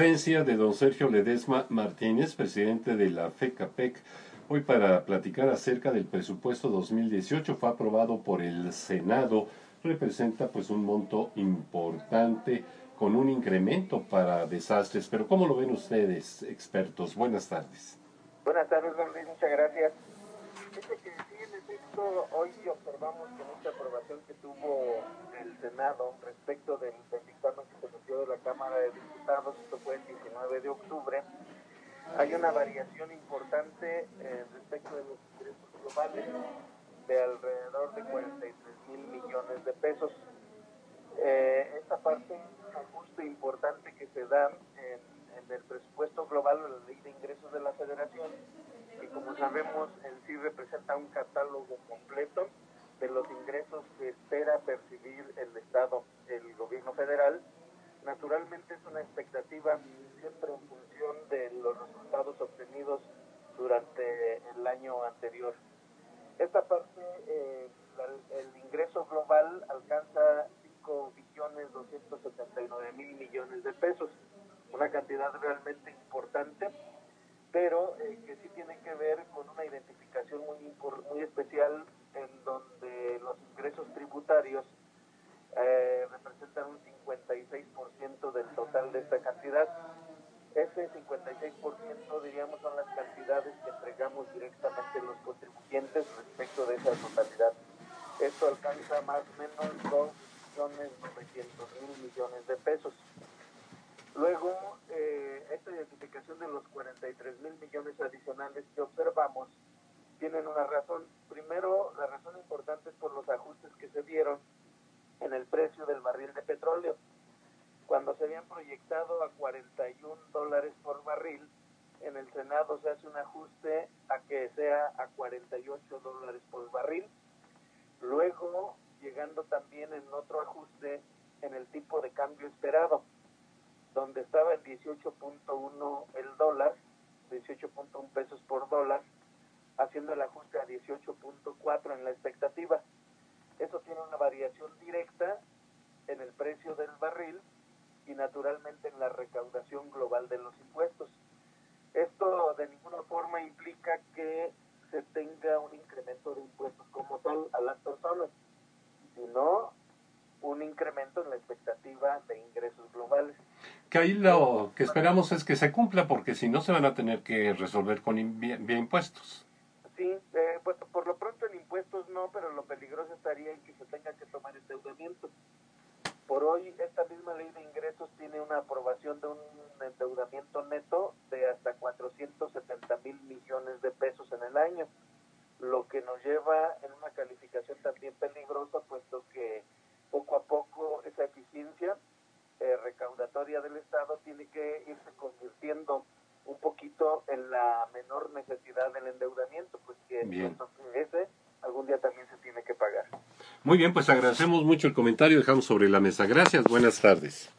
de don Sergio Ledesma Martínez, presidente de la FECAPEC, hoy para platicar acerca del presupuesto 2018 fue aprobado por el Senado, representa pues un monto importante con un incremento para desastres, pero ¿cómo lo ven ustedes, expertos? Buenas tardes. Buenas tardes, don Luis, muchas gracias. Dice que sí, en efecto, hoy observamos que esta aprobación que tuvo el Senado respecto del, del dictamen que se metió de la Cámara de Diputados, esto fue el 19 de octubre, hay una variación importante eh, respecto de los ingresos globales de alrededor de 43 mil millones de pesos. Eh, esta parte un ajuste importante que se da en, el presupuesto global la ley de ingresos de la federación y como sabemos en sí representa un catálogo completo de los ingresos que espera percibir el Estado, el gobierno federal. Naturalmente es una expectativa siempre en función de los resultados obtenidos durante el año anterior. Esta parte, eh, el ingreso global alcanza 5 billones 279 mil millones de pesos, cantidad realmente importante, pero eh, que sí tiene que ver con una identificación muy, muy especial en donde los ingresos tributarios eh, representan un 56% del total de esta cantidad. Ese 56% diríamos son las cantidades que entregamos directamente los contribuyentes respecto de esa totalidad. Esto alcanza más o menos 2 millones 900 mil millones de pesos. Luego, de los 43 mil millones adicionales que observamos tienen una razón. Primero, la razón importante es por los ajustes que se dieron en el precio del barril de petróleo. Cuando se habían proyectado a 41 dólares por barril, en el Senado se hace un ajuste a que sea a 48 dólares por barril. Luego, llegando también en otro ajuste en el tipo de cambio esperado, estaba en 18.1 el dólar, 18.1 pesos por dólar, haciendo el ajuste a 18.4 en la expectativa. Eso tiene una variación directa en el precio del barril y naturalmente en la recaudación global de los impuestos. Esto de ninguna forma implica que se tenga un incremento de impuestos como tal a las personas, sino un incremento en la expectativa de ingresos globales. Que ahí lo que esperamos es que se cumpla, porque si no se van a tener que resolver con vía impuestos. Sí, eh, pues por lo pronto en impuestos no, pero lo peligroso estaría en que se tenga que tomar endeudamiento. Por hoy, esta misma ley de ingresos tiene una aprobación de un endeudamiento neto de hasta 470 mil millones de pesos en el año, lo que nos lleva en una calificación también peligrosa, puesto que poco a poco esa eficiencia eh, recaudatoria del Estado tiene que irse un poquito en la menor necesidad del endeudamiento, pues que ese algún día también se tiene que pagar. Muy bien, pues agradecemos mucho el comentario, dejamos sobre la mesa. Gracias, buenas tardes.